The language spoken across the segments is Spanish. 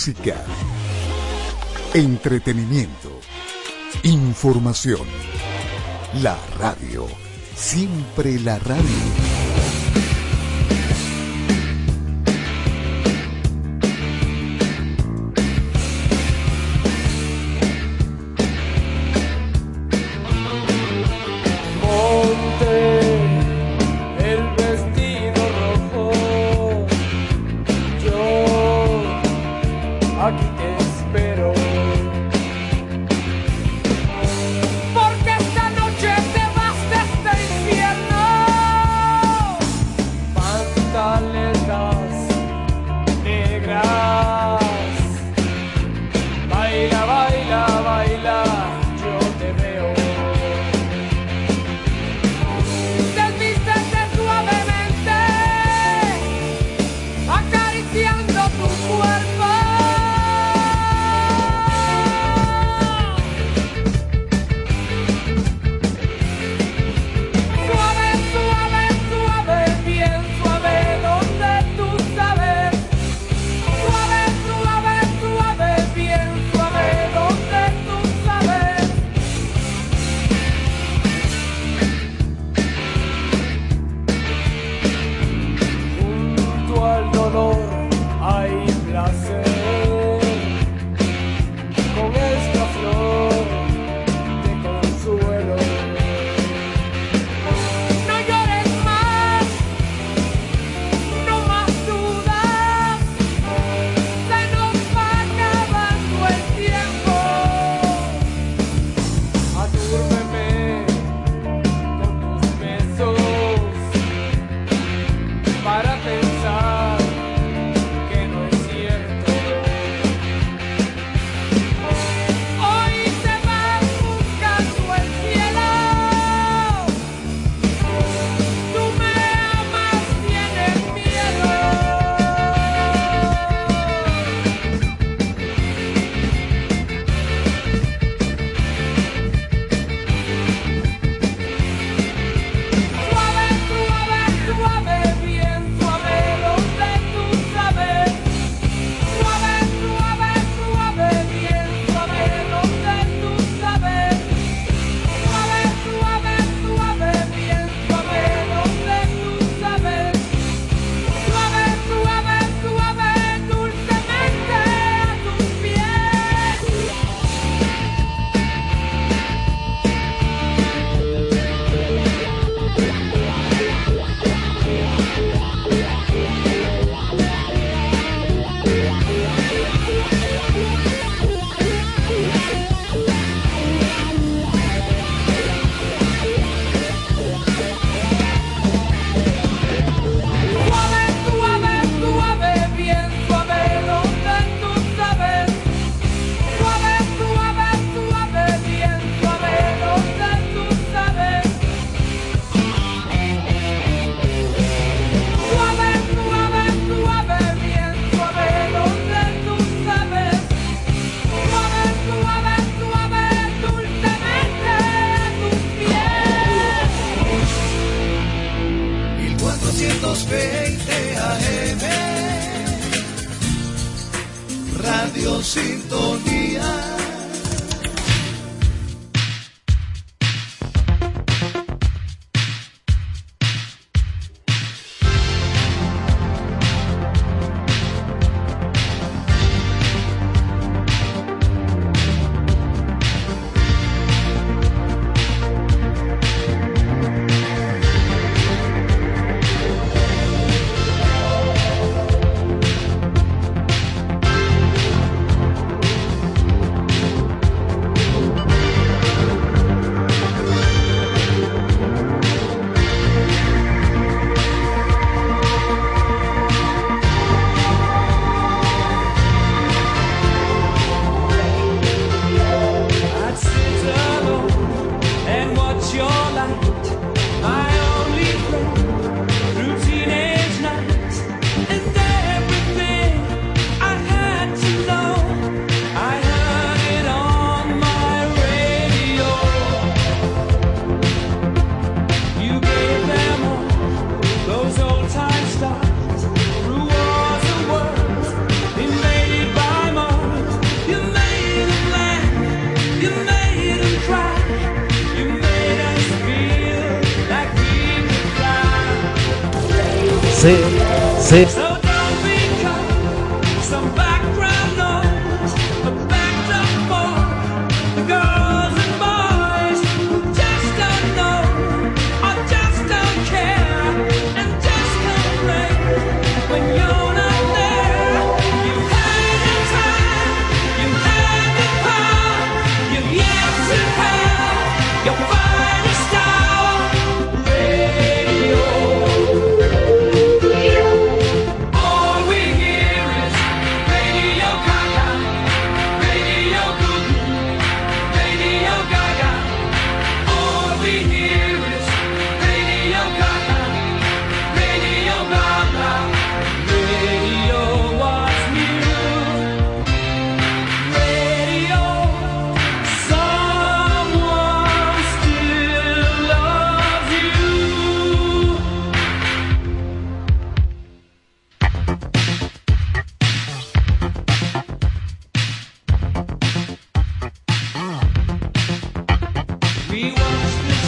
música, entretenimiento, información. La radio, siempre la radio.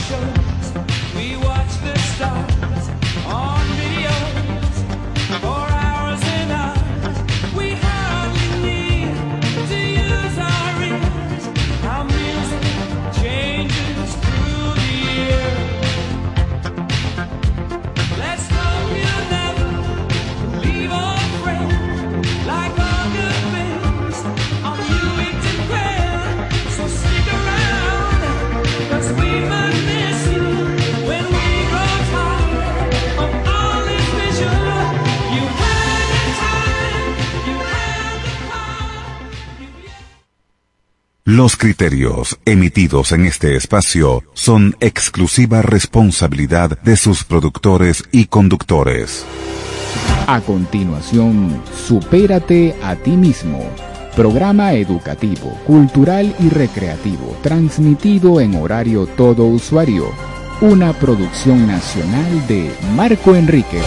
show. Los criterios emitidos en este espacio son exclusiva responsabilidad de sus productores y conductores. A continuación, Supérate a ti mismo. Programa educativo, cultural y recreativo, transmitido en horario todo usuario. Una producción nacional de Marco Enrique.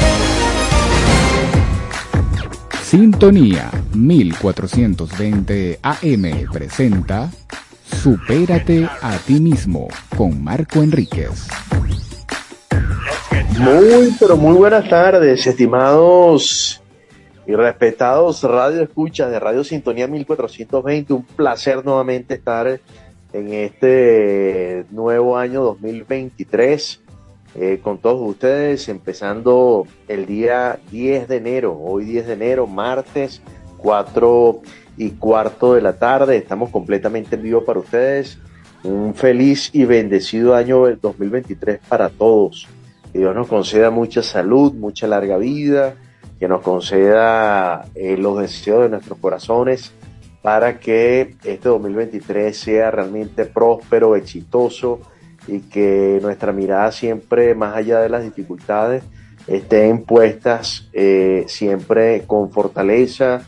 Sintonía 1420 AM presenta Supérate a ti mismo con Marco Enríquez. Muy, pero muy buenas tardes, estimados y respetados radio escuchas de Radio Sintonía 1420. Un placer nuevamente estar en este nuevo año 2023 eh, con todos ustedes, empezando el día 10 de enero, hoy 10 de enero, martes, 4 y cuarto de la tarde. Estamos completamente en vivo para ustedes. Un feliz y bendecido año 2023 para todos. Que Dios nos conceda mucha salud, mucha larga vida, que nos conceda eh, los deseos de nuestros corazones para que este 2023 sea realmente próspero, exitoso y que nuestra mirada siempre, más allá de las dificultades, estén puestas eh, siempre con fortaleza,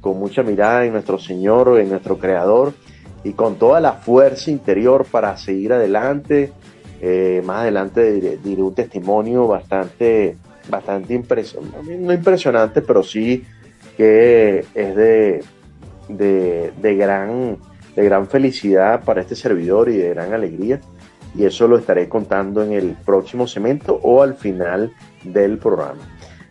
con mucha mirada en nuestro Señor, en nuestro Creador y con toda la fuerza interior para seguir adelante. Eh, más adelante diré, un testimonio bastante, bastante impresionante, no impresionante, pero sí que es de, de, de gran, de gran felicidad para este servidor y de gran alegría. Y eso lo estaré contando en el próximo segmento o al final del programa.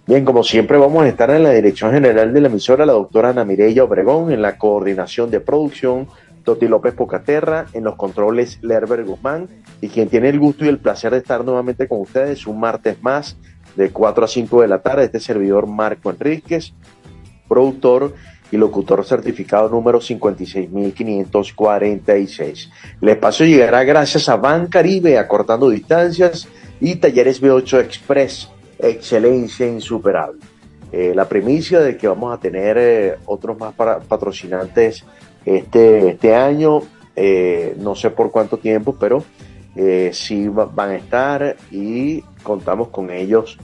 Bien, como siempre vamos a estar en la dirección general de la emisora, la doctora Ana Mireya Obregón, en la coordinación de producción, Toti López Pocaterra, en los controles Lerber Guzmán, y quien tiene el gusto y el placer de estar nuevamente con ustedes un martes más, de 4 a 5 de la tarde, este servidor Marco Enríquez, productor y locutor certificado número 56546. El espacio llegará gracias a Ban Caribe, acortando distancias, y Talleres B8 Express, excelencia insuperable. Eh, la primicia de que vamos a tener eh, otros más para, patrocinantes este, este año, eh, no sé por cuánto tiempo, pero sí va- van a estar y contamos con ellos,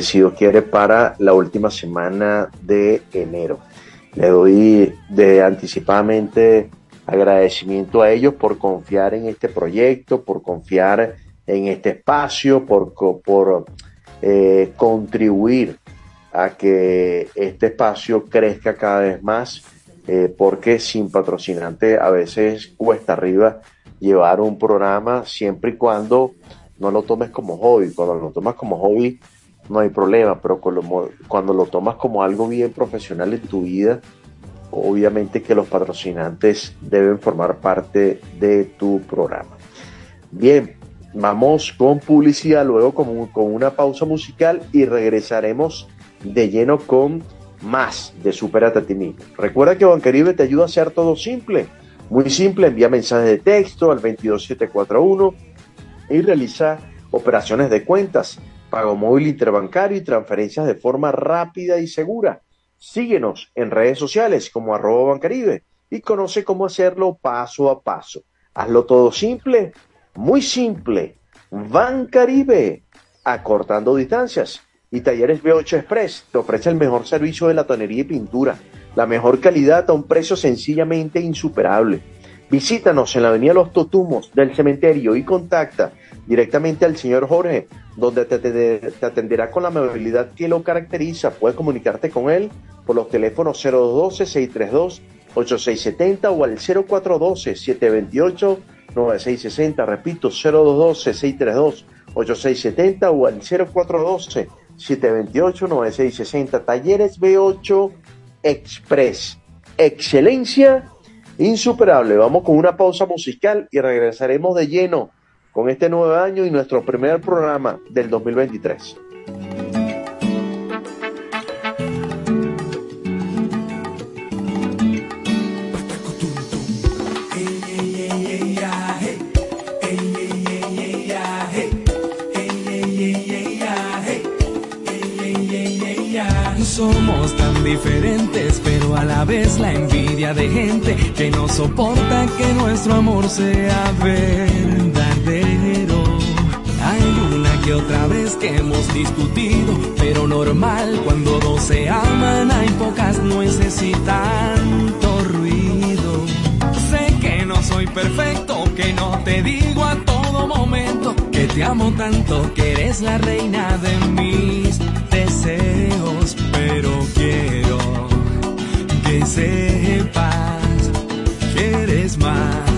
si Dios quiere, para la última semana de enero. Le doy de anticipadamente agradecimiento a ellos por confiar en este proyecto, por confiar en este espacio, por, por eh, contribuir a que este espacio crezca cada vez más, eh, porque sin patrocinante a veces cuesta arriba llevar un programa siempre y cuando no lo tomes como hobby. Cuando lo tomas como hobby no hay problema, pero cuando lo, tomas como algo bien profesional en tu vida, obviamente que los patrocinantes deben formar parte de tu programa. Bien, vamos con publicidad, luego con, con una pausa musical y regresaremos de lleno con más de Superate a ti mismo. Recuerda que Bancaribe te ayuda a hacer todo simple, muy simple, envía mensajes de texto al 22741 y realiza operaciones de cuentas, pago móvil interbancario y transferencias de forma rápida y segura. Síguenos en redes sociales como arroba Bancaribe y conoce cómo hacerlo paso a paso. Hazlo todo simple, muy simple. Bancaribe, acortando distancias. Y Talleres B8 Express te ofrece el mejor servicio de latonería y pintura, la mejor calidad a un precio sencillamente insuperable. Visítanos en la avenida Los Totumos del cementerio y contacta directamente al señor Jorge, donde te, te- te atenderá con la amabilidad que lo caracteriza. Puedes comunicarte con él por los teléfonos 0212-632-8670 o al 0412-728-9660. Repito, 0212-632-8670 o al 0412-728-9660. Talleres B8 Express. Excelencia insuperable. Vamos con una pausa musical y regresaremos de lleno con este nuevo año y nuestro primer programa del 2023. Somos tan diferentes, pero a la vez la envidia de gente que no soporta que nuestro amor sea verdadero. Que otra vez que hemos discutido, pero normal cuando dos se aman hay pocas nueces y tanto ruido. Sé que no soy perfecto, que no te digo a todo momento que te amo tanto, que eres la reina de mis deseos, pero quiero que sepas que eres más,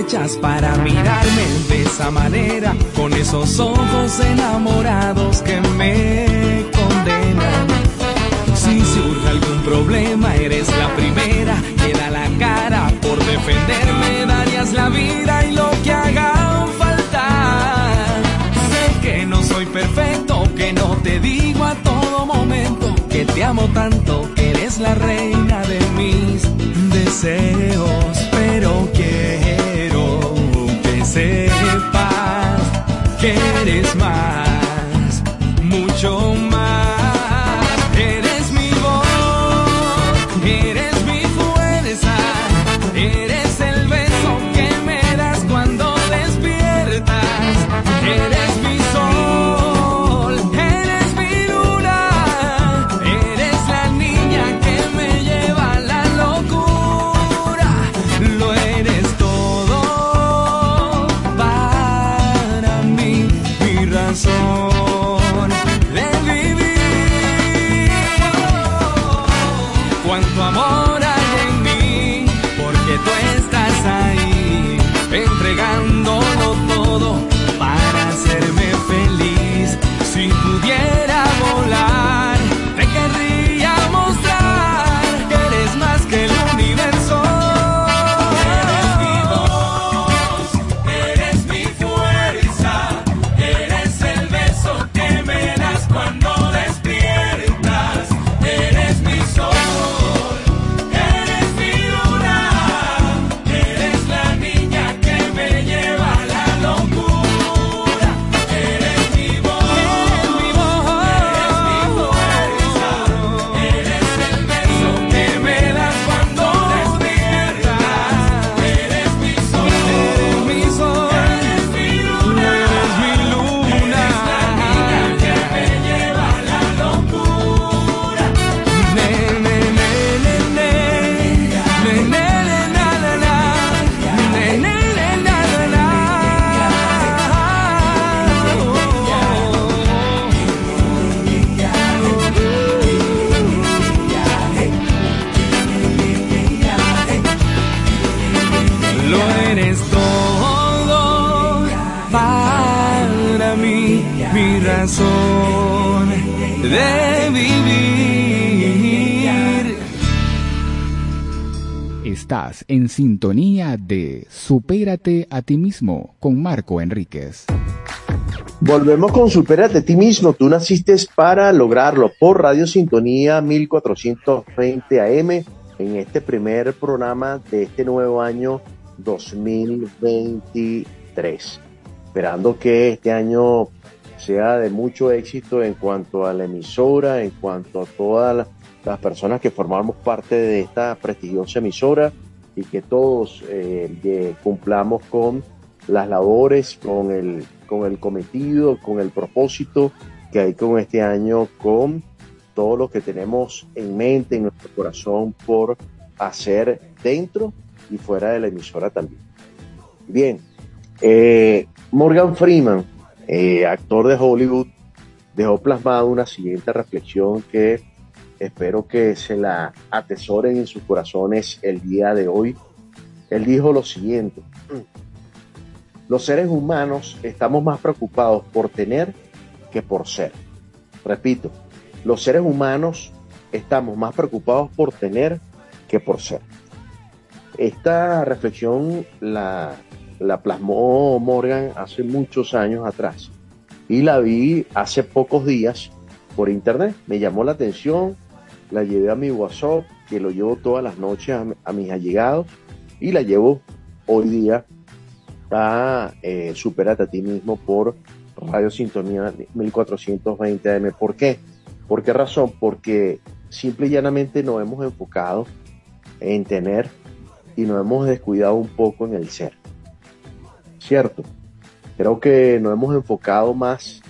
aprovechas para mirarme de esa manera, con esos ojos enamorados que me condenan. Si surge algún problema, eres la primera que da la cara por defenderme, darías la vida y lo que haga falta. Sé que no soy perfecto, que no te digo a todo momento que te amo tanto, que eres la reina de mis deseos, pero quiero Cuánto amor hay en mí, porque tú estás ahí, entregándolo todo en sintonía de Supérate a ti mismo con Marco Enríquez. Volvemos con Supérate a ti mismo. Tú naciste para lograrlo por Radio Sintonía 1420 AM en este primer programa de este nuevo año 2023. Esperando que este año sea de mucho éxito en cuanto a la emisora, en cuanto a todas las, personas que formamos parte de esta prestigiosa emisora y que todos eh, cumplamos con las labores, con el, con el cometido, con el propósito que hay con este año, con todo lo que tenemos en mente, en nuestro corazón por hacer dentro y fuera de la emisora también. Bien, eh, Morgan Freeman, eh, actor de Hollywood, dejó plasmado una siguiente reflexión que espero que se la atesoren en sus corazones el día de hoy. Él dijo lo siguiente, los seres humanos estamos más preocupados por tener que por ser. Repito, los seres humanos estamos más preocupados por tener que por ser. Esta reflexión la, la plasmó Morgan hace muchos años atrás y la vi hace pocos días por internet. Me llamó la atención, la llevé a mi WhatsApp, que lo llevo todas las noches a, mis allegados y la llevo hoy día a eh, Superate a ti mismo por Radio Sintonía 1420 AM. ¿Por qué? ¿Por qué razón? Porque simple y llanamente nos hemos enfocado en tener y nos hemos descuidado un poco en el ser. ¿Cierto? Creo que nos hemos enfocado más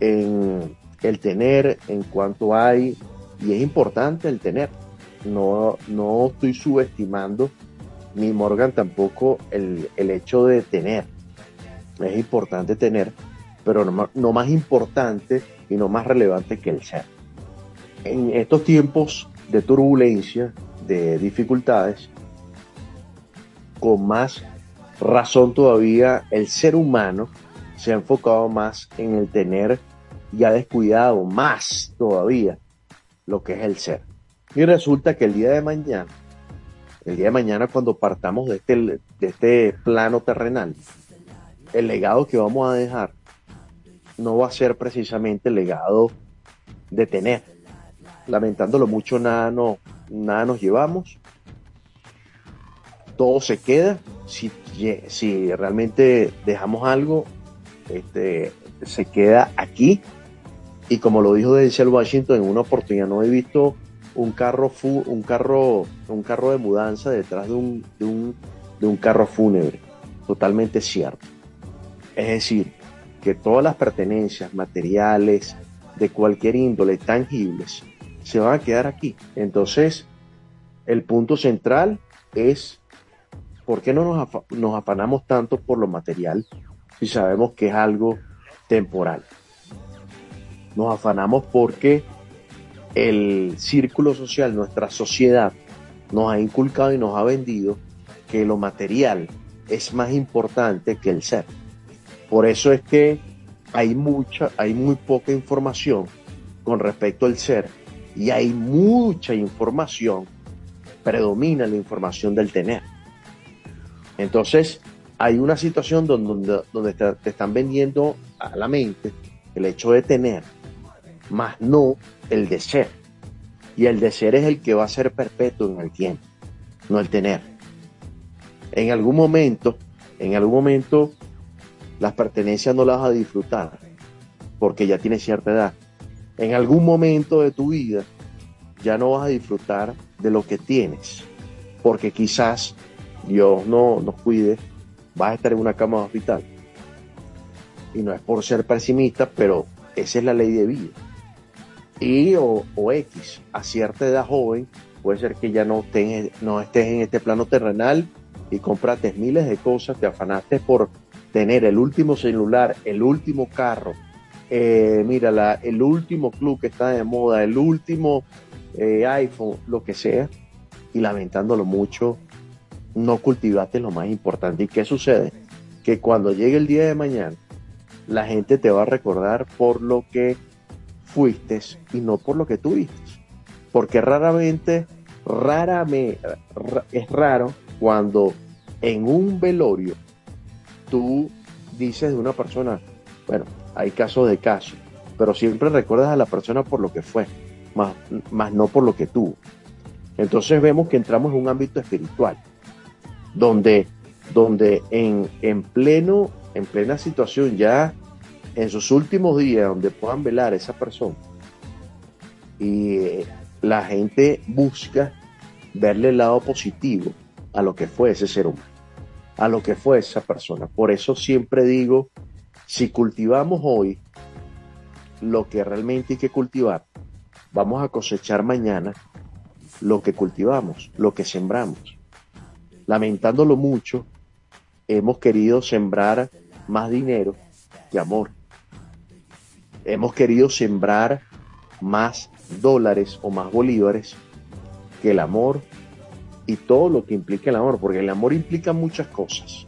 en el tener, en cuanto hay, y es importante el tener. No, no estoy subestimando, ni Morgan tampoco, el, el hecho de tener. Es importante tener, pero no, ma- no más importante y no más relevante que el ser. En estos tiempos de turbulencia, de dificultades, con más razón todavía el ser humano se ha enfocado más en el tener y ha descuidado más todavía lo que es el ser. Y resulta que el día de mañana, el día de mañana cuando partamos de este, de este plano terrenal, el legado que vamos a dejar no va a ser precisamente el legado de tener. Lamentándolo mucho, nada, no, nada nos llevamos. todo se queda. Si, si realmente dejamos algo, este, se queda aquí. Y como lo dijo Denzel Washington en una oportunidad, no he visto un carro, fu- un carro, un carro de mudanza detrás de un, de un, de un carro fúnebre. Totalmente cierto. Es decir, que todas las pertenencias materiales de cualquier índole tangibles se van a quedar aquí. Entonces, el punto central es ¿por qué no nos, nos afanamos tanto por lo material si sabemos que es algo temporal? Nos afanamos porque el círculo social, nuestra sociedad, nos ha inculcado y nos ha vendido que lo material es más importante que el ser. Por eso es que hay mucha, hay muy poca información con respecto al ser y hay mucha información, predomina la información del tener. Entonces, hay una situación donde, te están vendiendo a la mente el hecho de tener, más no el de ser. Y el de ser es el que va a ser perpetuo en el tiempo, no el tener. En algún momento, en algún momento, las pertenencias no las vas a disfrutar, porque ya tienes cierta edad. En algún momento de tu vida, ya no vas a disfrutar de lo que tienes, porque quizás Dios no nos cuide, vas a estar en una cama de hospital. Y no es por ser pesimista, pero esa es la ley de vida. Y o, o X, a cierta edad joven, puede ser que ya no, estés, no estés en este plano terrenal y compraste miles de cosas, te afanaste por tener el último celular, el último carro, eh, mira, la, el último club que está de moda, el último eh, iPhone, lo que sea, y lamentándolo mucho, no cultivaste lo más importante. ¿Y qué sucede? Que cuando llegue el día de mañana, la gente te va a recordar por lo que fuiste y no por lo que tuviste. Porque raramente, raramente, es raro cuando en un velorio tú dices de una persona, bueno, hay casos de casos, pero siempre recuerdas a la persona por lo que fue, más, más no por lo que tuvo. Entonces vemos que entramos en un ámbito espiritual, donde, donde en, en, pleno, en plena situación, ya en sus últimos días, donde puedan velar a esa persona, y eh, la gente busca verle el lado positivo a lo que fue ese ser humano, a lo que fue esa persona. Por eso siempre digo, si cultivamos hoy lo que realmente hay que cultivar, vamos a cosechar mañana lo que cultivamos, lo que sembramos. Lamentándolo mucho, hemos querido sembrar más dinero que amor. Hemos querido sembrar más dólares o más bolívares que el amor y todo lo que implica el amor, porque el amor implica muchas cosas.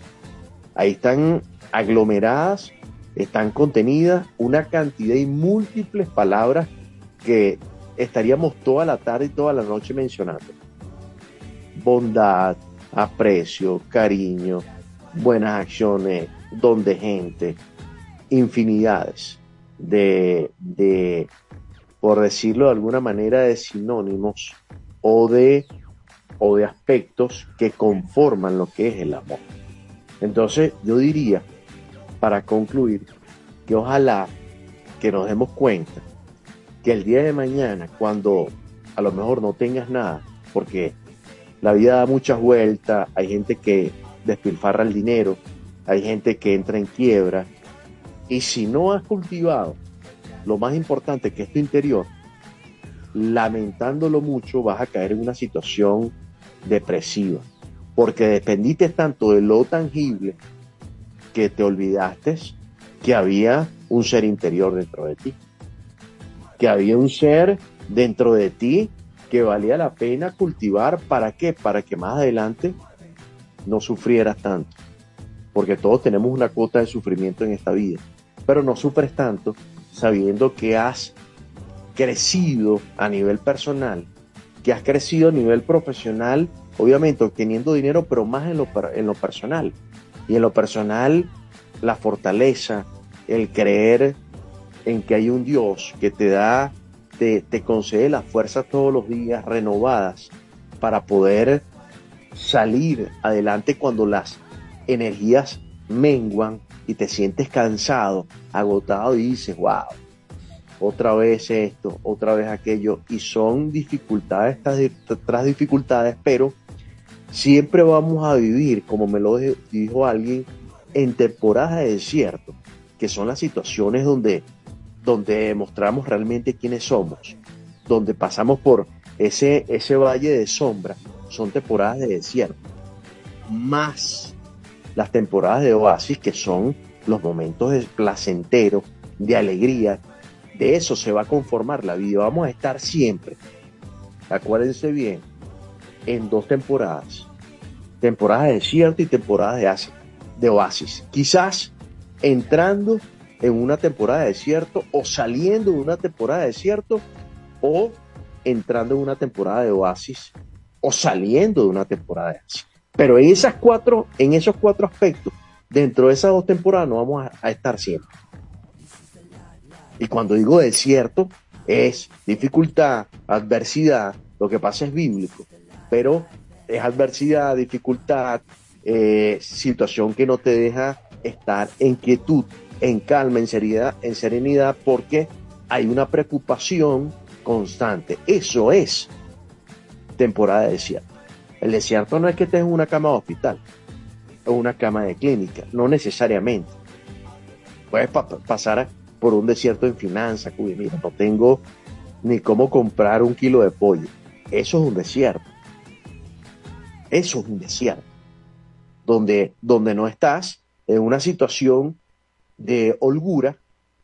Ahí están aglomeradas, están contenidas una cantidad y múltiples palabras que estaríamos toda la tarde y toda la noche mencionando. Bondad, aprecio, cariño, buenas acciones, don de gente, infinidades de, de, por decirlo de alguna manera, de sinónimos o de, o de aspectos que conforman lo que es el amor. Entonces yo diría, para concluir, que ojalá que nos demos cuenta que el día de mañana, cuando a lo mejor no tengas nada, porque la vida da muchas vueltas, hay gente que despilfarra el dinero, hay gente que entra en quiebra, y si no has cultivado lo más importante que es tu interior, lamentándolo mucho vas a caer en una situación depresiva, porque dependiste tanto de lo tangible que te olvidaste que había un ser interior dentro de ti, que había un ser dentro de ti que valía la pena cultivar, ¿para qué? Para que más adelante no sufrieras tanto, porque todos tenemos una cuota de sufrimiento en esta vida, pero no sufres tanto sabiendo que has crecido a nivel personal, que has crecido a nivel profesional, obviamente obteniendo dinero, pero más en lo, en lo personal. Y en lo personal, la fortaleza, el creer en que hay un Dios que te da, te, te concede las fuerzas todos los días renovadas para poder salir adelante cuando las energías menguan y te sientes cansado, agotado y dices, wow, otra vez esto, otra vez aquello, y son dificultades tras dificultades, pero siempre vamos a vivir, como me lo dijo alguien, en temporadas de desierto, que son las situaciones donde, donde demostramos realmente quiénes somos, donde pasamos por ese, ese valle de sombra, son temporadas de desierto, más las temporadas de oasis, que son los momentos de placentero, de alegría, de eso se va a conformar la vida. Vamos a estar siempre, acuérdense bien, en dos temporadas. Temporadas de desierto y temporadas de, de oasis. Quizás entrando en una temporada de desierto o saliendo de una temporada de desierto o entrando en una temporada de oasis o saliendo de una temporada de oasis. Pero en esas cuatro, en esos cuatro aspectos, dentro de esas dos temporadas no vamos a, estar siempre. Y cuando digo desierto, es dificultad, adversidad, lo que pasa es bíblico, pero es adversidad, dificultad, eh, situación que no te deja estar en quietud, en calma, en serenidad, en serenidad, porque hay una preocupación constante. Eso es temporada de desierto. El desierto no es que estés en una cama de hospital o una cama de clínica, no necesariamente. Puedes pasar por un desierto en finanzas, mira, no tengo ni cómo comprar un kilo de pollo. Eso es un desierto. Eso es un desierto. Donde, donde no estás en una situación de holgura,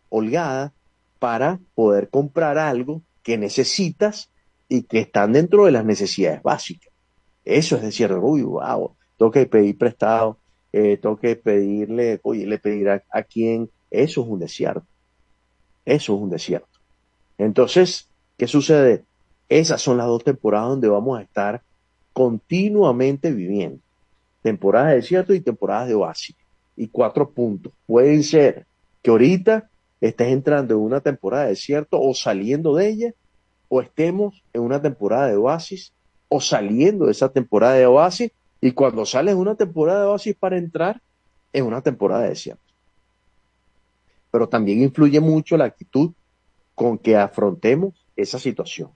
holgada, para poder comprar algo que necesitas y que están dentro de las necesidades básicas. Eso es desierto. Uy, wow, tengo que pedir prestado, eh, tengo que pedirle, oye, le pedir a, a quién. Eso es un desierto. Eso es un desierto. Entonces, ¿qué sucede? Esas son las dos temporadas donde vamos a estar continuamente viviendo. Temporadas de desierto y temporadas de oasis. Y cuatro puntos. Pueden ser que ahorita estés entrando en una temporada de desierto o saliendo de ella, o estemos en una temporada de oasis o saliendo de esa temporada de oasis, y cuando sales una temporada de oasis para entrar en una temporada de desierto pero también influye mucho la actitud con que afrontemos esa situación.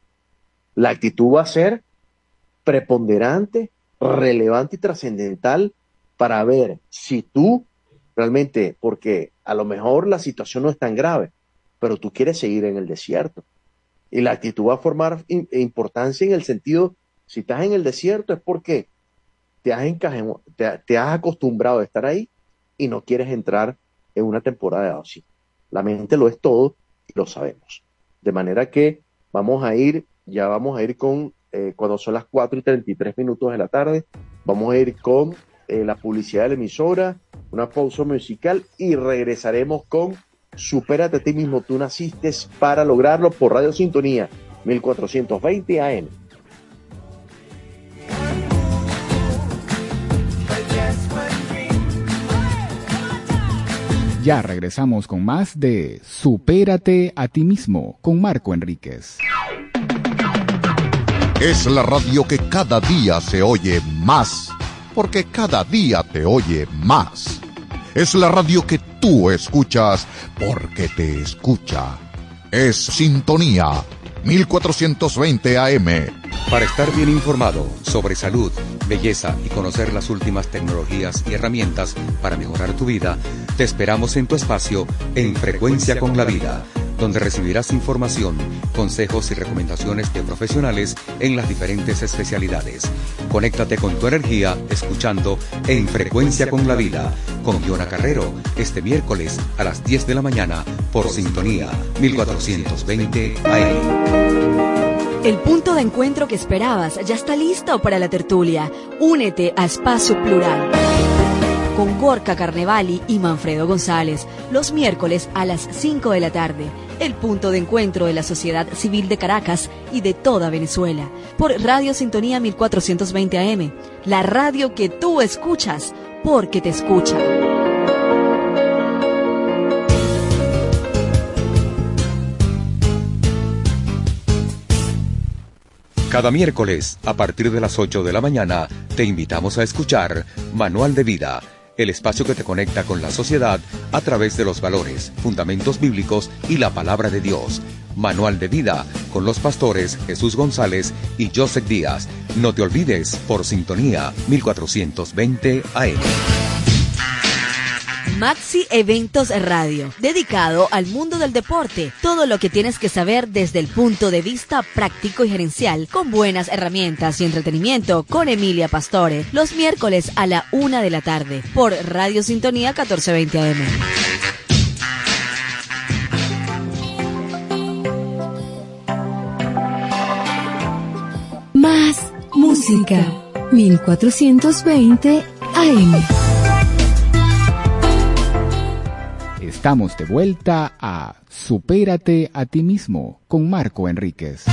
La actitud va a ser preponderante, relevante y trascendental para ver si tú realmente, porque a lo mejor la situación no es tan grave, pero tú quieres seguir en el desierto. Y la actitud va a formar importancia en el sentido, si estás en el desierto es porque te has, te, te has acostumbrado a estar ahí y no quieres entrar en una temporada de ocio. La mente lo es todo y lo sabemos. De manera que vamos a ir, ya vamos a ir con, eh, cuando son las 4 y 33 minutos de la tarde, vamos a ir con eh, la publicidad de la emisora, una pausa musical y regresaremos con Supérate a ti mismo, tú naciste para lograrlo por Radio Sintonía 1420 AM. Ya regresamos con más de Supérate a ti mismo con Marco Enríquez. Es la radio que cada día se oye más, porque cada día te oye más. Es la radio que tú escuchas porque te escucha. Es Sintonía 1420 AM. Para estar bien informado sobre salud, belleza y conocer las últimas tecnologías y herramientas para mejorar tu vida, te esperamos en tu espacio en Frecuencia con la Vida, donde recibirás información, consejos y recomendaciones de profesionales en las diferentes especialidades. Conéctate con tu energía escuchando En Frecuencia con la Vida con Giona Carrero este miércoles a las 10 de la mañana por Sintonía 1420 AM. El punto de encuentro que esperabas ya está listo para la tertulia. Únete a Espacio Plural. Con Gorka Carnevali y Manfredo González, los miércoles a las 5 de la tarde. El punto de encuentro de la sociedad civil de Caracas y de toda Venezuela. Por Radio Sintonía 1420 AM. La radio que tú escuchas porque te escucha. Cada miércoles, a partir de las 8 de la mañana, te invitamos a escuchar Manual de Vida, el espacio que te conecta con la sociedad a través de los valores, fundamentos bíblicos y la palabra de Dios. Manual de Vida con los pastores Jesús González y Joseph Díaz. No te olvides por sintonía 1420 AM. Maxi Eventos Radio, dedicado al mundo del deporte. Todo lo que tienes que saber desde el punto de vista práctico y gerencial, con buenas herramientas y entretenimiento, con Emilia Pastore, los miércoles a la una de la tarde, por Radio Sintonía 1420 AM. Más música. 1420 AM. Estamos de vuelta a Supérate a ti mismo con Marco Enríquez.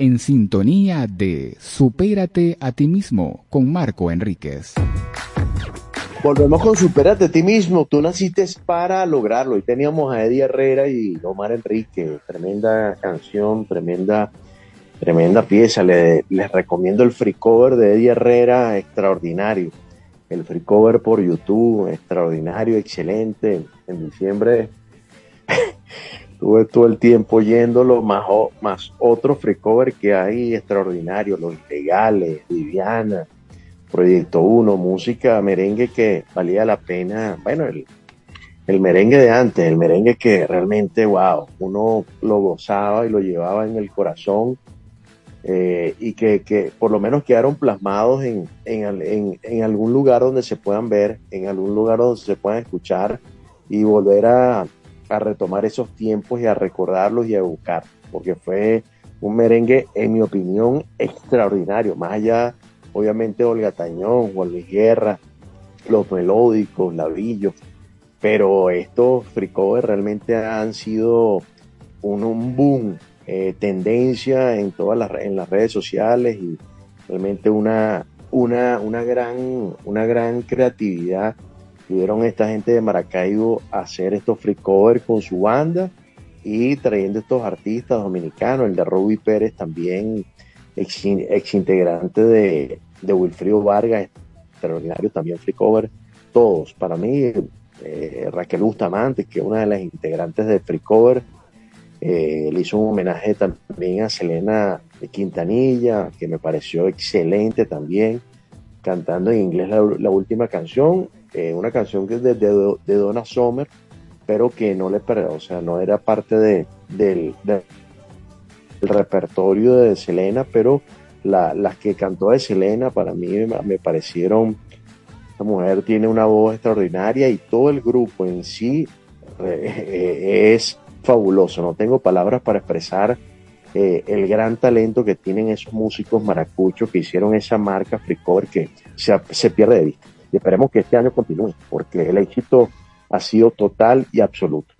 En sintonía de Supérate a ti mismo con Marco Enríquez. Volvemos con Superate a ti mismo. Tú naciste para lograrlo. Y teníamos a Eddie Herrera y Omar Enrique. Tremenda canción, tremenda Tremenda pieza. Le- les recomiendo el free cover de Eddie Herrera, extraordinario. El free cover por YouTube, extraordinario, excelente. En diciembre tuve todo el tiempo oyéndolo, más, o- más otro free cover que hay extraordinario, Los Ilegales, Viviana, Proyecto 1, música merengue que valía la pena. Bueno, el, el merengue de antes, el merengue que realmente, wow, uno lo gozaba y lo llevaba en el corazón eh, y que, que por lo menos quedaron plasmados en, en, en- en algún lugar donde se puedan ver, en algún lugar donde se puedan escuchar y volver a, a retomar esos tiempos y a recordarlos y a buscar, porque fue un merengue, en mi opinión, extraordinario, más allá, obviamente, Olga Tañón, Juan Luis Guerra, los melódicos, Lavillo, pero estos free realmente han sido un, boom, eh, tendencia en todas las, en las redes sociales y realmente una, una, una, gran, una gran creatividad. Tuvieron esta gente de Maracaibo hacer estos free covers con su banda y trayendo estos artistas dominicanos, el de Ruby Pérez también, ex, ex integrante de, de Wilfrido Vargas, extraordinario también free cover, todos. Para mí, eh, Raquel Bustamante, que es una de las integrantes de Free Cover, eh, le hizo un homenaje también a Selena Quintanilla, que me pareció excelente también, cantando en inglés la, última canción, eh, una canción que es de, de- Donna Summer, pero que no le per- o sea, no era parte de, del, repertorio de Selena, pero la- las que cantó de Selena para mí me, me parecieron esta mujer tiene una voz extraordinaria y todo el grupo en sí eh, eh, es fabuloso. No tengo palabras para expresar eh, el gran talento que tienen esos músicos maracuchos que hicieron esa marca Free Cover que se, se pierde de vista. Y esperemos que este año continúe, porque el éxito ha sido total y absoluto.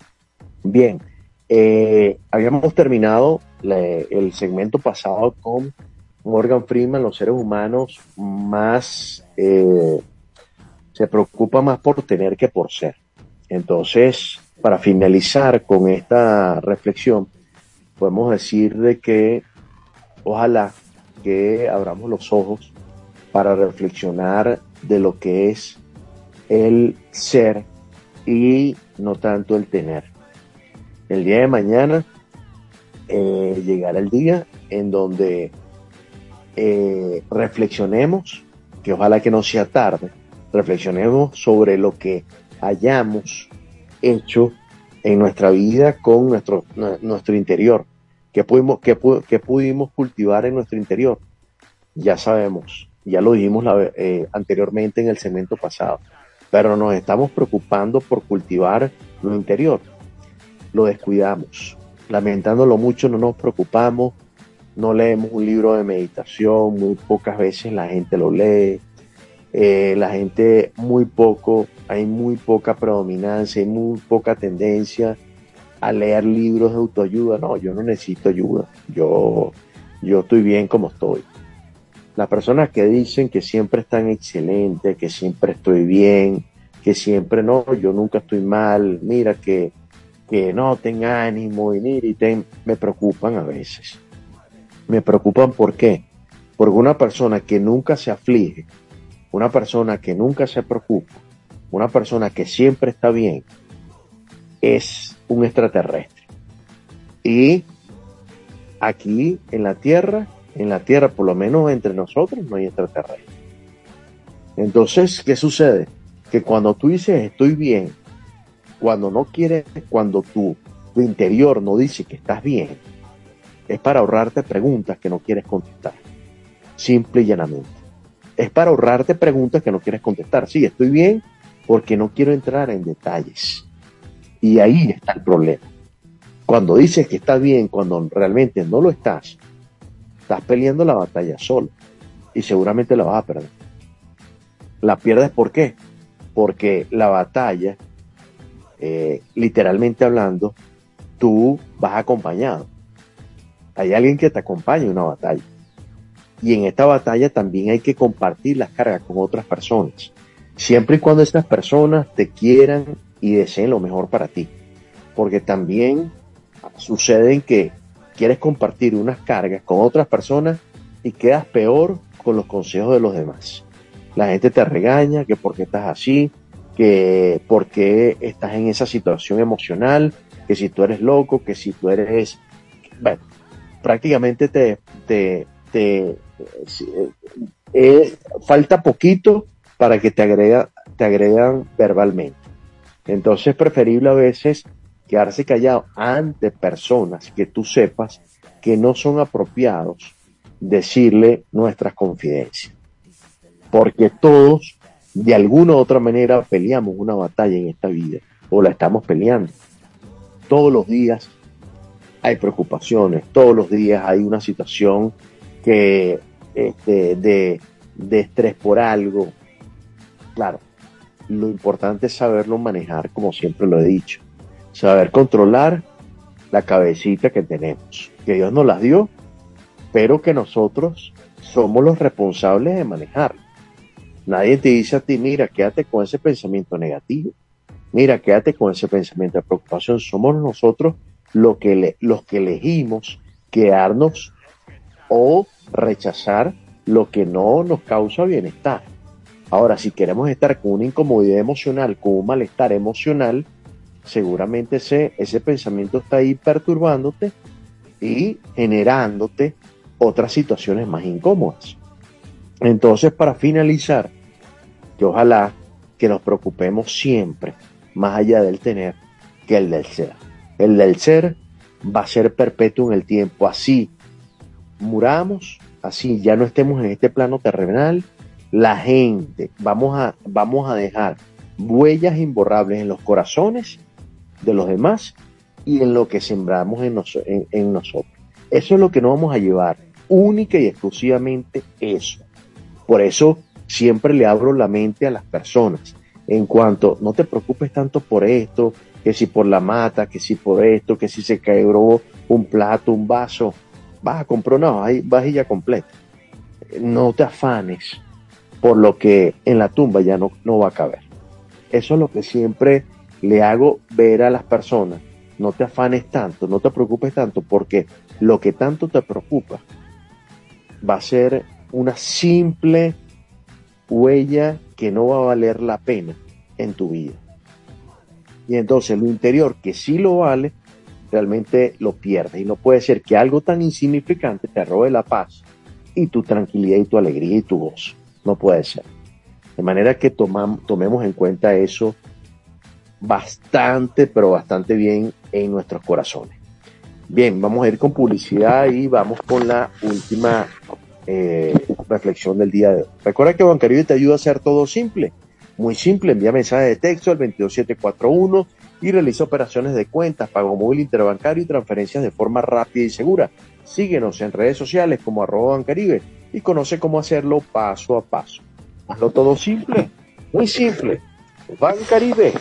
Bien, eh, habíamos terminado la- el segmento pasado con Morgan Freeman, los seres humanos más eh, se preocupa más por tener que por ser. Entonces, para finalizar con esta reflexión, podemos decir de que ojalá que abramos los ojos para reflexionar de lo que es el ser y no tanto el tener. El día de mañana eh, llegará el día en donde eh, reflexionemos, que ojalá que no sea tarde, reflexionemos sobre lo que hayamos hecho en nuestra vida con nuestro, nu- nuestro interior, que pudimos, que, que pudimos cultivar en nuestro interior. Ya sabemos, ya lo dijimos eh, anteriormente en el segmento pasado, pero nos estamos preocupando por cultivar lo interior. Lo descuidamos. Lamentándolo mucho, no nos preocupamos, no leemos un libro de meditación, muy pocas veces la gente lo lee, eh, la gente muy poco, hay muy poca predominancia, hay muy poca tendencia a leer libros de autoayuda. No, yo no necesito ayuda, yo, yo estoy bien como estoy. Las personas que dicen que siempre están excelentes, que siempre estoy bien, que siempre no, yo nunca estoy mal, mira que, que no, ten ánimo y mira y ten, me preocupan a veces. Me preocupan ¿por qué? Porque una persona que nunca se aflige, una persona que nunca se preocupa, una persona que siempre está bien, es un extraterrestre. Y aquí en la Tierra, en la Tierra, por lo menos entre nosotros, no hay extraterrestres. Entonces, ¿qué sucede? Que cuando tú dices estoy bien, cuando no quieres, cuando tu interior no dice que estás bien, es para ahorrarte preguntas que no quieres contestar. Simple y llanamente. Es para ahorrarte preguntas que no quieres contestar. Sí, estoy bien porque no quiero entrar en detalles. Y ahí está el problema. Cuando dices que estás bien, cuando realmente no lo estás, estás peleando la batalla solo. Y seguramente la vas a perder. La pierdes ¿por qué? Porque la batalla, eh, literalmente hablando, tú vas acompañado. Hay alguien que te acompaña en una batalla. Y en esta batalla también hay que compartir las cargas con otras personas. Siempre y cuando estas personas te quieran y deseen lo mejor para ti. Porque también suceden que quieres compartir unas cargas con otras personas y quedas peor con los consejos de los demás. La gente te regaña que por qué estás así, que por qué estás en esa situación emocional, que si tú eres loco, que si tú eres, bueno, prácticamente te, te, te eh, falta poquito para que te agrega, te agregan verbalmente. Entonces es preferible a veces quedarse callado ante personas que tú sepas que no son apropiados decirle nuestras confidencias. Porque todos, de alguna u otra manera, peleamos una batalla en esta vida, o la estamos peleando. Todos los días hay preocupaciones, todos los días hay una situación que este, de, de estrés por algo. Claro, lo importante es saberlo manejar, como siempre lo he dicho. Saber controlar la cabecita que tenemos, que Dios nos las dio, pero que nosotros somos los responsables de manejar. Nadie te dice a ti, mira, quédate con ese pensamiento negativo, mira, quédate con ese pensamiento de preocupación. Somos nosotros los que, le, los que elegimos quedarnos o rechazar lo que no nos causa bienestar. Ahora, si queremos estar con una incomodidad emocional, con un malestar emocional, seguramente ese, ese pensamiento está ahí perturbándote y generándote otras situaciones más incómodas. Entonces, para finalizar, que ojalá que nos preocupemos siempre, más allá del tener, que el del ser. El del ser va a ser perpetuo en el tiempo. Así muramos, así ya no estemos en este plano terrenal, la gente, vamos a, vamos a dejar huellas imborrables en los corazones de los demás y en lo que sembramos en, en, nosotros. Eso es lo que nos vamos a llevar, única y exclusivamente eso. Por eso siempre le abro la mente a las personas en cuanto, no te preocupes tanto por esto, que si por la mata, que si por esto, que si se quebró un plato, un vaso, vas a comprar una vajilla completa. No te afanes por lo que en la tumba ya no, no va a caber. Eso es lo que siempre le hago ver a las personas. No te afanes tanto, no te preocupes tanto, porque lo que tanto te preocupa va a ser una simple huella que no va a valer la pena en tu vida. Y entonces lo interior, que sí lo vale, realmente lo pierdes. Y no puede ser que algo tan insignificante te robe la paz y tu tranquilidad y tu alegría y tu gozo. No puede ser. De manera que tomemos en cuenta eso bastante, pero bastante bien en nuestros corazones. Bien, vamos a ir con publicidad y vamos con la última eh, reflexión del día de hoy. Recuerda que Bancaribe te ayuda a hacer todo simple. Muy simple, envía mensaje de texto al 22741 y realiza operaciones de cuentas, pago móvil interbancario y transferencias de forma rápida y segura. Síguenos en redes sociales como arroba Bancaribe y conoce cómo hacerlo paso a paso. Hazlo todo simple, muy simple. Bancaribe,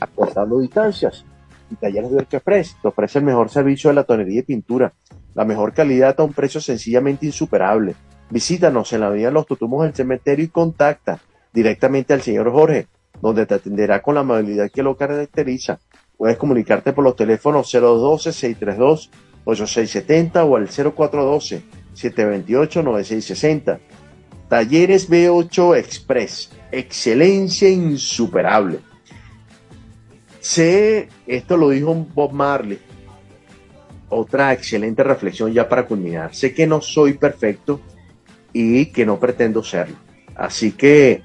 acortando distancias. Y Talleres de Express te ofrece el mejor servicio de la tonería y pintura, la mejor calidad a un precio sencillamente insuperable. Visítanos en la avenida Los Tutumos del Cementerio y contacta directamente al señor Jorge, donde te atenderá con la amabilidad que lo caracteriza. Puedes comunicarte por los teléfonos 012-632-8670 o al 0412-728-9660. Talleres B8 Express, excelencia insuperable. Sé, esto lo dijo Bob Marley, otra excelente reflexión ya para culminar. Sé que no soy perfecto y que no pretendo serlo. Así que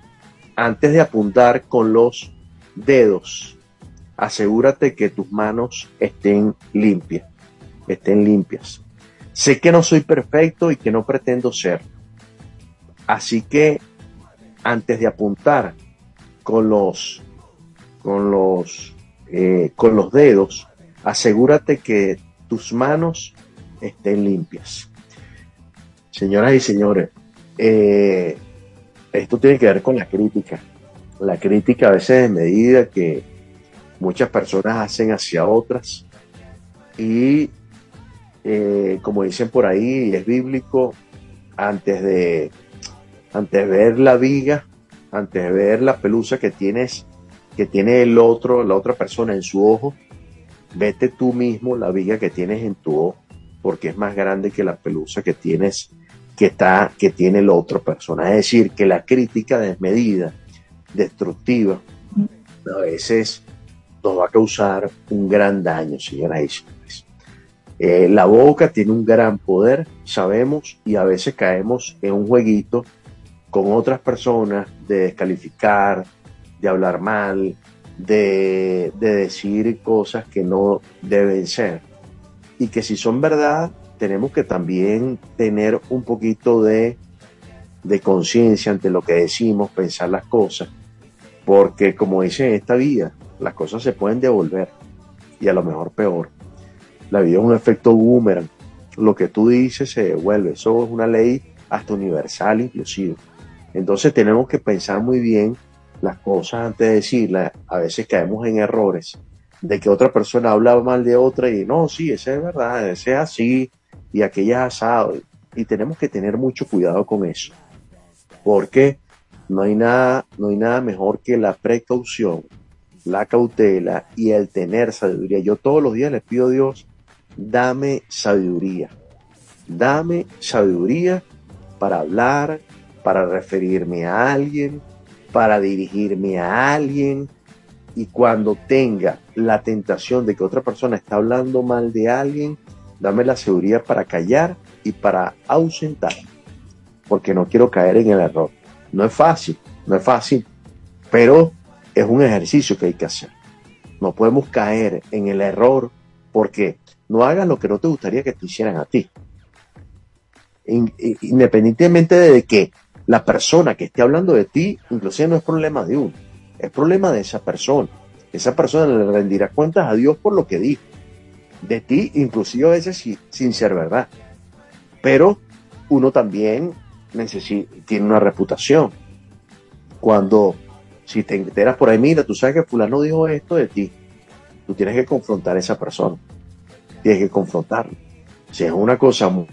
antes de apuntar con los dedos, asegúrate que tus manos estén limpias, estén limpias. Sé que no soy perfecto y que no pretendo ser. Así que antes de apuntar con los, con los, eh, con los dedos, asegúrate que tus manos estén limpias. Señoras y señores, eh, esto tiene que ver con la crítica. La crítica a veces medida que muchas personas hacen hacia otras y eh, como dicen por ahí, es bíblico, antes de, antes de ver la viga, antes de ver la pelusa que tienes, que tiene el otro, la otra persona en su ojo, vete tú mismo la viga que tienes en tu ojo. porque es más grande que la pelusa que tienes, que está, que tiene la otra persona. Es decir, que la crítica desmedida, destructiva, a veces nos va a causar un gran daño, y señores. Eh, la boca tiene un gran poder, sabemos, y a veces caemos en un jueguito con otras personas de descalificar, de hablar mal, de, de decir cosas que no deben ser. Y que si son verdad, tenemos que también tener un poquito de, de conciencia ante lo que decimos, pensar las cosas, porque como dicen en esta vida, las cosas se pueden devolver y a lo mejor peor. La vida es un efecto boomerang. Lo que tú dices se devuelve. Eso es una ley hasta universal inclusive. Entonces tenemos que pensar muy bien las cosas antes de decirlas. A veces caemos en errores de que otra persona habla mal de otra y no, sí, ese es verdad, ese es así y aquella es asado. Y tenemos que tener mucho cuidado con eso. Porque no hay nada, no hay nada mejor que la precaución, la cautela y el tener sabiduría. Yo todos los días les pido a Dios, dame sabiduría. Dame sabiduría para hablar, para referirme a alguien, para dirigirme a alguien. Y cuando tenga la tentación de que otra persona está hablando mal de alguien, dame la seguridad para callar y para ausentar. Porque no quiero caer en el error. No es fácil, no es fácil, pero es un ejercicio que hay que hacer. No podemos caer en el error porque no hagas lo que no te gustaría que te hicieran a ti. Independientemente de que la persona que esté hablando de ti, inclusive no es problema de uno, es problema de esa persona. Esa persona le rendirá cuentas a Dios por lo que dijo. De ti, inclusive a veces si- sin ser verdad. Pero uno también necesita, tiene una reputación. Cuando, si te enteras por ahí, mira, tú sabes que fulano dijo esto de ti, tú tienes que confrontar a esa persona. Tienes que confrontarlo. Si es una cosa muy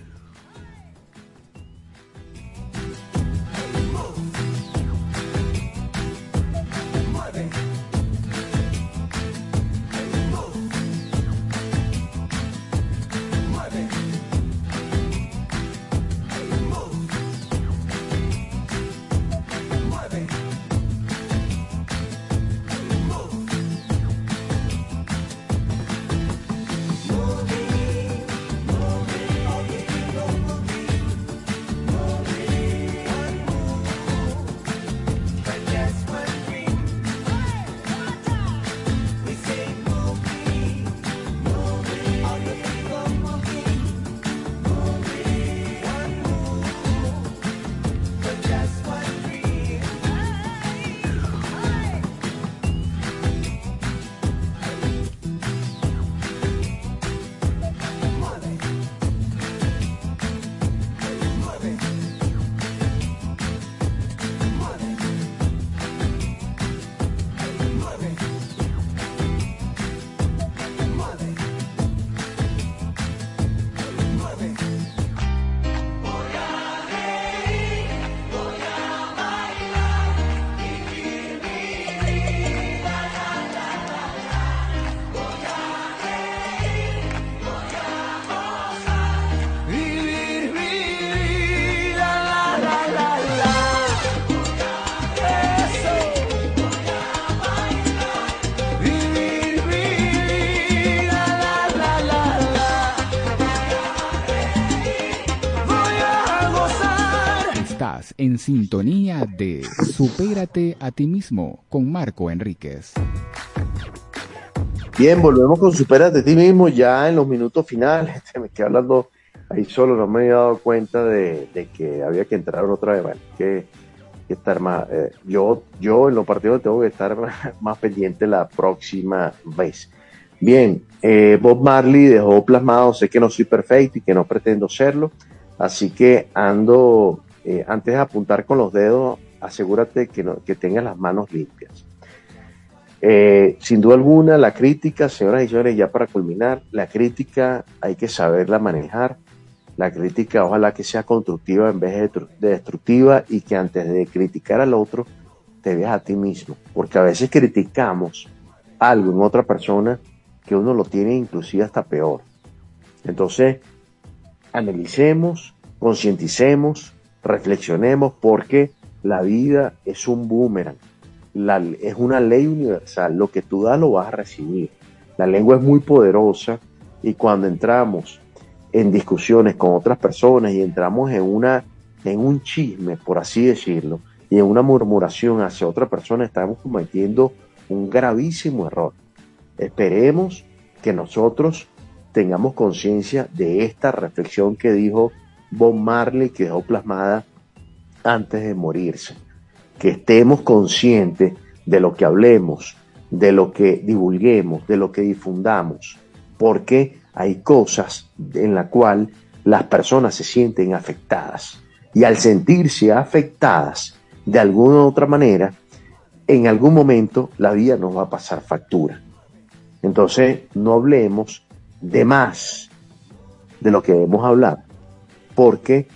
en sintonía de Supérate a ti mismo con Marco Enríquez. Bien, volvemos con Superate de ti mismo ya en los minutos finales. Me quedé hablando ahí solo, no me había dado cuenta de, que había que entrar otra vez. Bueno, que, estar más. eh, yo, yo en los partidos tengo que estar más pendiente la próxima vez. Bien, eh, Bob Marley dejó plasmado, sé que no soy perfecto y que no pretendo serlo, así que ando, eh, antes de apuntar con los dedos, asegúrate que, que tengas las manos limpias. Eh, sin duda alguna, la crítica, señoras y señores, ya para culminar, la crítica hay que saberla manejar. La crítica ojalá que sea constructiva en vez de destructiva y que antes de criticar al otro te veas a ti mismo. Porque a veces criticamos algo en otra persona que uno lo tiene inclusive hasta peor. Entonces, analicemos, concienticemos, reflexionemos, porque la vida es un boomerang, la- es una ley universal, lo que tú das lo vas a recibir. La lengua es muy poderosa y cuando entramos en discusiones con otras personas y entramos en una en un chisme, por así decirlo, y en una murmuración hacia otra persona, estamos cometiendo un gravísimo error. Esperemos que nosotros tengamos conciencia de esta reflexión que dijo Bob Marley, que plasmada antes de morirse. Que estemos conscientes de lo que hablemos, de lo que divulguemos, de lo que difundamos, porque hay cosas en la cual las personas se sienten afectadas y al sentirse afectadas de alguna u otra manera, en algún momento la vida nos va a pasar factura. Entonces, no hablemos de más de lo que debemos hablar, porque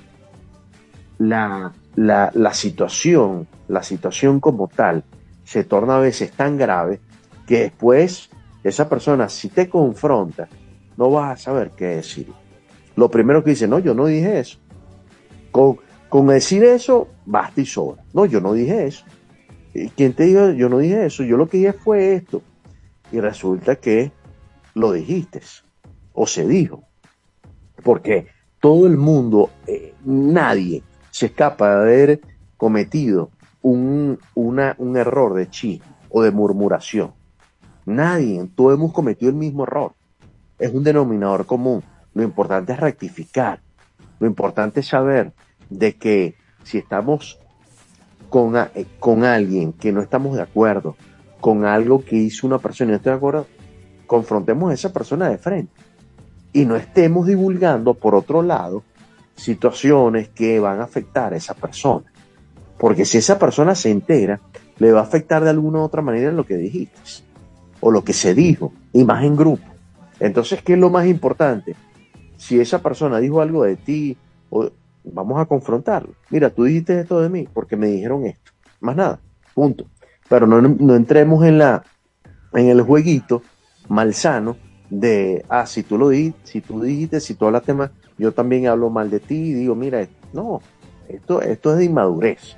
la, la, situación, la situación como tal, se torna a veces tan grave que después esa persona, si te confronta, no vas a saber qué decir. Lo primero que dice, no, yo no dije eso. Con, con decir eso, basta y sobra. No, yo no dije eso. ¿Y quién te dijo? Yo no dije eso. Yo lo que dije fue esto. Y resulta que lo dijiste. O se dijo. Porque todo el mundo, eh, nadie se escapa de haber cometido un, un error de chisme o de murmuración. Nadie, todos hemos cometido el mismo error. Es un denominador común. Lo importante es rectificar. Lo importante es saber de que si estamos con, eh, con alguien que no estamos de acuerdo, con algo que hizo una persona y no estoy de acuerdo, confrontemos a esa persona de frente. Y no estemos divulgando, por otro lado, situaciones que van a afectar a esa persona. Porque si esa persona se entera, le va a afectar de alguna u otra manera lo que dijiste o lo que se dijo, y más en grupo. Entonces, ¿qué es lo más importante? Si esa persona dijo algo de ti, vamos a confrontarlo. Mira, tú dijiste esto de mí porque me dijeron esto. Más nada, punto. Pero no, no entremos en, la, en el jueguito malsano de, ah, si tú lo dijiste, si tú dijiste, si tú hablaste mal, yo también hablo mal de ti y digo, mira, no, esto, esto es de inmadurez.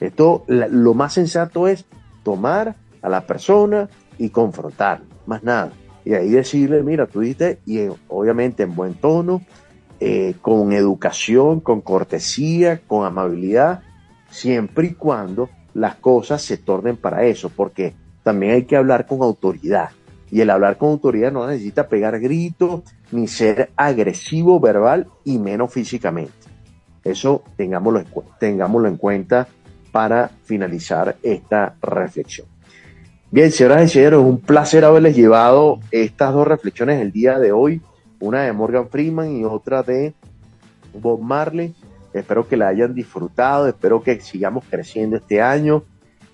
Esto, lo más sensato es tomar a la persona y confrontarlo, más nada. Y ahí decirle, mira, tú dijiste, y obviamente en buen tono, eh, con educación, con cortesía, con amabilidad, siempre y cuando las cosas se tornen para eso, porque también hay que hablar con autoridad. Y el hablar con autoridad no necesita pegar gritos, ni ser agresivo verbal y menos físicamente. Eso tengámoslo en, tengámoslo en cuenta para finalizar esta reflexión. Bien, señoras y señores, un placer haberles llevado estas dos reflexiones el día de hoy, una de Morgan Freeman y otra de Bob Marley. Espero que la hayan disfrutado, espero que sigamos creciendo este año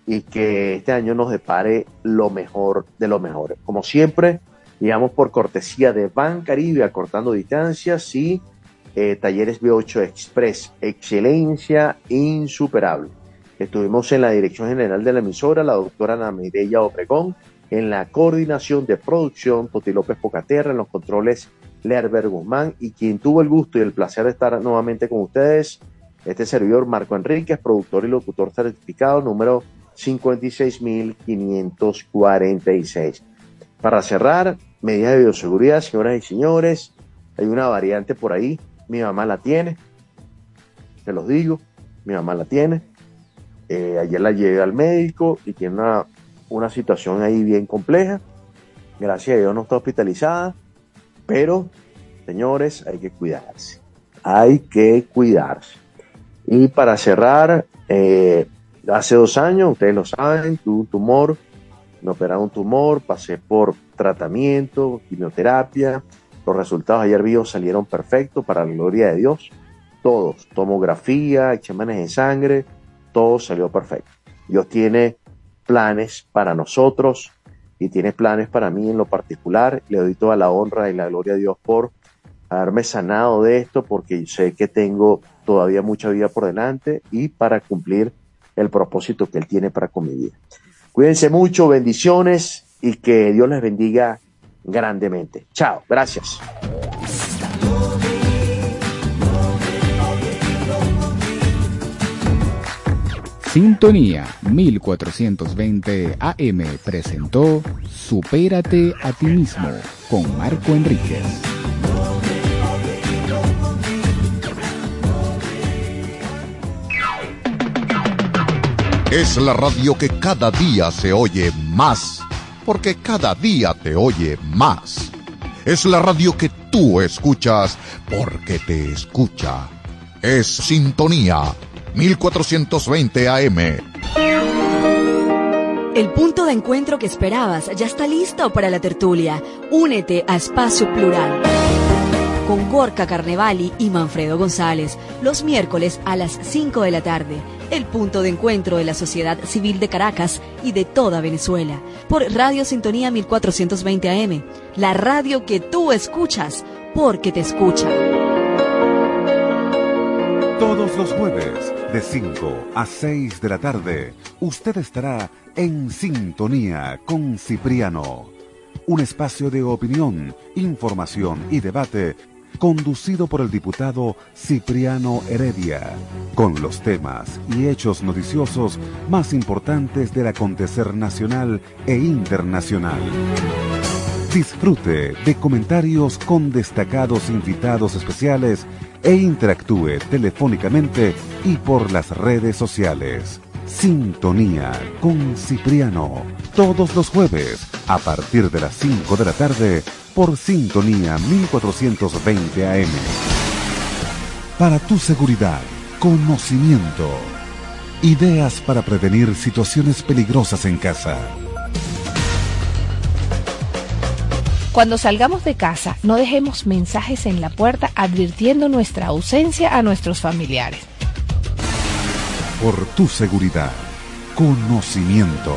y que este año nos depare lo mejor de lo mejor. Como siempre, digamos por cortesía de Ban Caribe, acortando distancias y eh, Talleres B8 Express, excelencia insuperable. Estuvimos en la dirección general de la emisora, la doctora Ana Mireya Obregón, en la coordinación de producción, Toti López Pocaterra, en los controles, Lerber Guzmán, y quien tuvo el gusto y el placer de estar nuevamente con ustedes, este servidor Marco Enríquez, productor y locutor certificado número 56.546. Para cerrar, medidas de bioseguridad, señoras y señores, hay una variante por ahí, mi mamá la tiene, te los digo, mi mamá la tiene, eh, ayer la llevé al médico y tiene una, una situación ahí bien compleja. Gracias a Dios no está hospitalizada, pero señores, hay que cuidarse. Hay que cuidarse. Y para cerrar, eh, hace dos años, ustedes lo saben, tuve un tumor, me operaron un tumor, pasé por tratamiento, quimioterapia. Los resultados ayer vivos salieron perfectos para la gloria de Dios. Todos, tomografía, exámenes de sangre, todo salió perfecto. Dios tiene planes para nosotros y tiene planes para mí en lo particular. Le doy toda la honra y la gloria a Dios por haberme sanado de esto, porque sé que tengo todavía mucha vida por delante y para cumplir el propósito que Él tiene para con mi vida. Cuídense mucho, bendiciones y que Dios les bendiga grandemente. Chao, gracias. Sintonía 1420 AM presentó Supérate a ti mismo con Marco Enríquez. Es la radio que cada día se oye más, porque cada día te oye más. Es la radio que tú escuchas, porque te escucha. Es Sintonía 1420 AM. El punto de encuentro que esperabas ya está listo para la tertulia. Únete a Espacio Plural. Con Gorka Carnevali y Manfredo González, los miércoles a las 5 de la tarde. El punto de encuentro de la sociedad civil de Caracas y de toda Venezuela. Por Radio Sintonía 1420 AM. La radio que tú escuchas porque te escucha. Todos los jueves, de 5 a 6 de la tarde, usted estará en sintonía con Cipriano. Un espacio de opinión, información y debate conducido por el diputado Cipriano Heredia, con los temas y hechos noticiosos más importantes del acontecer nacional e internacional. Disfrute de comentarios con destacados invitados especiales e interactúe telefónicamente y por las redes sociales. Sintonía con Cipriano, todos los jueves a partir de las 5 de la tarde por Sintonía 1420 AM. Para tu seguridad, conocimiento, ideas para prevenir situaciones peligrosas en casa. Cuando salgamos de casa, no dejemos mensajes en la puerta advirtiendo nuestra ausencia a nuestros familiares. Por tu seguridad, conocimiento.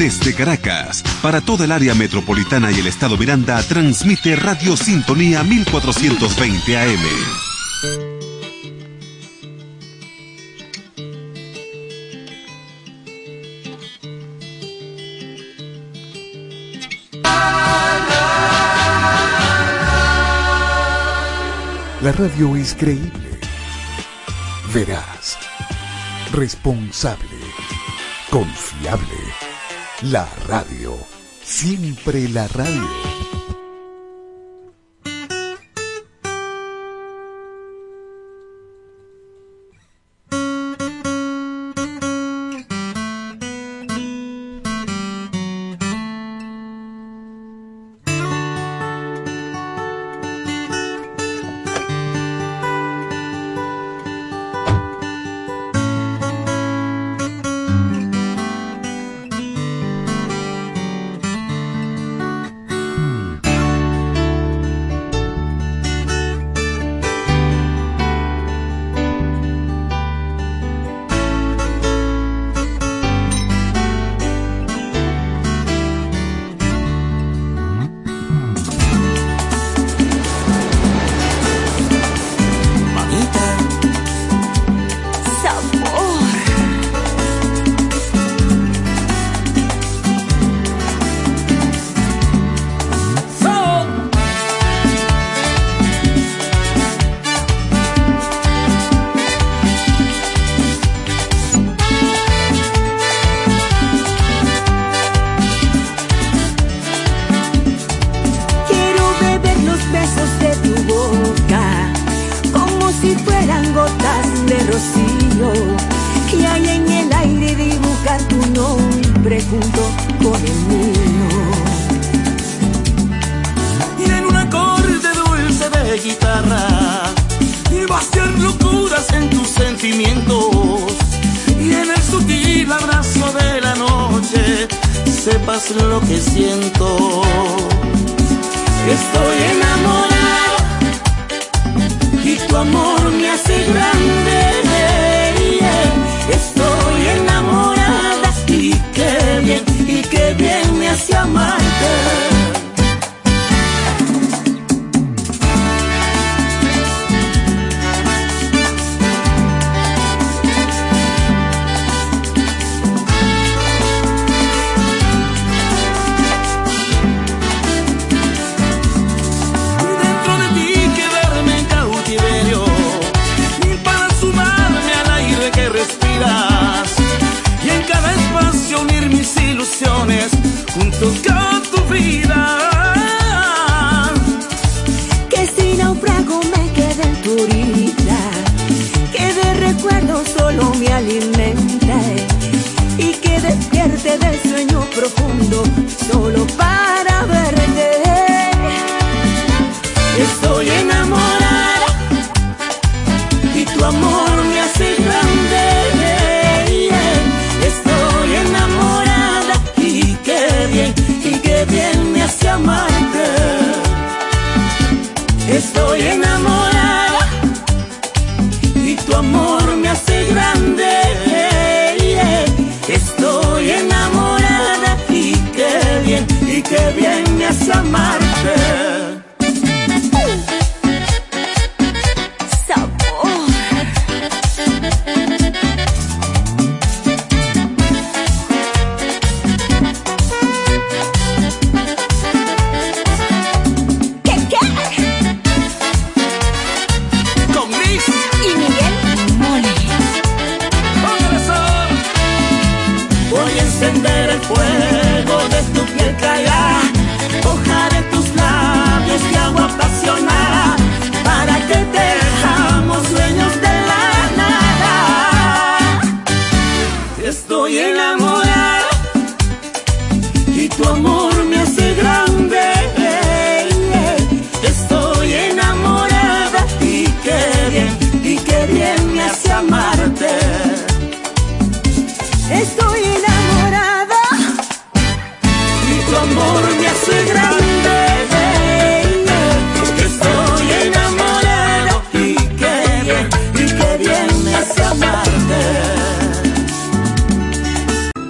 Desde Caracas, para toda el área metropolitana y el estado Miranda, transmite Radio Sintonía 1420 AM. La radio es creíble, veraz, responsable, confiable. La radio, siempre la radio. Profundo solo para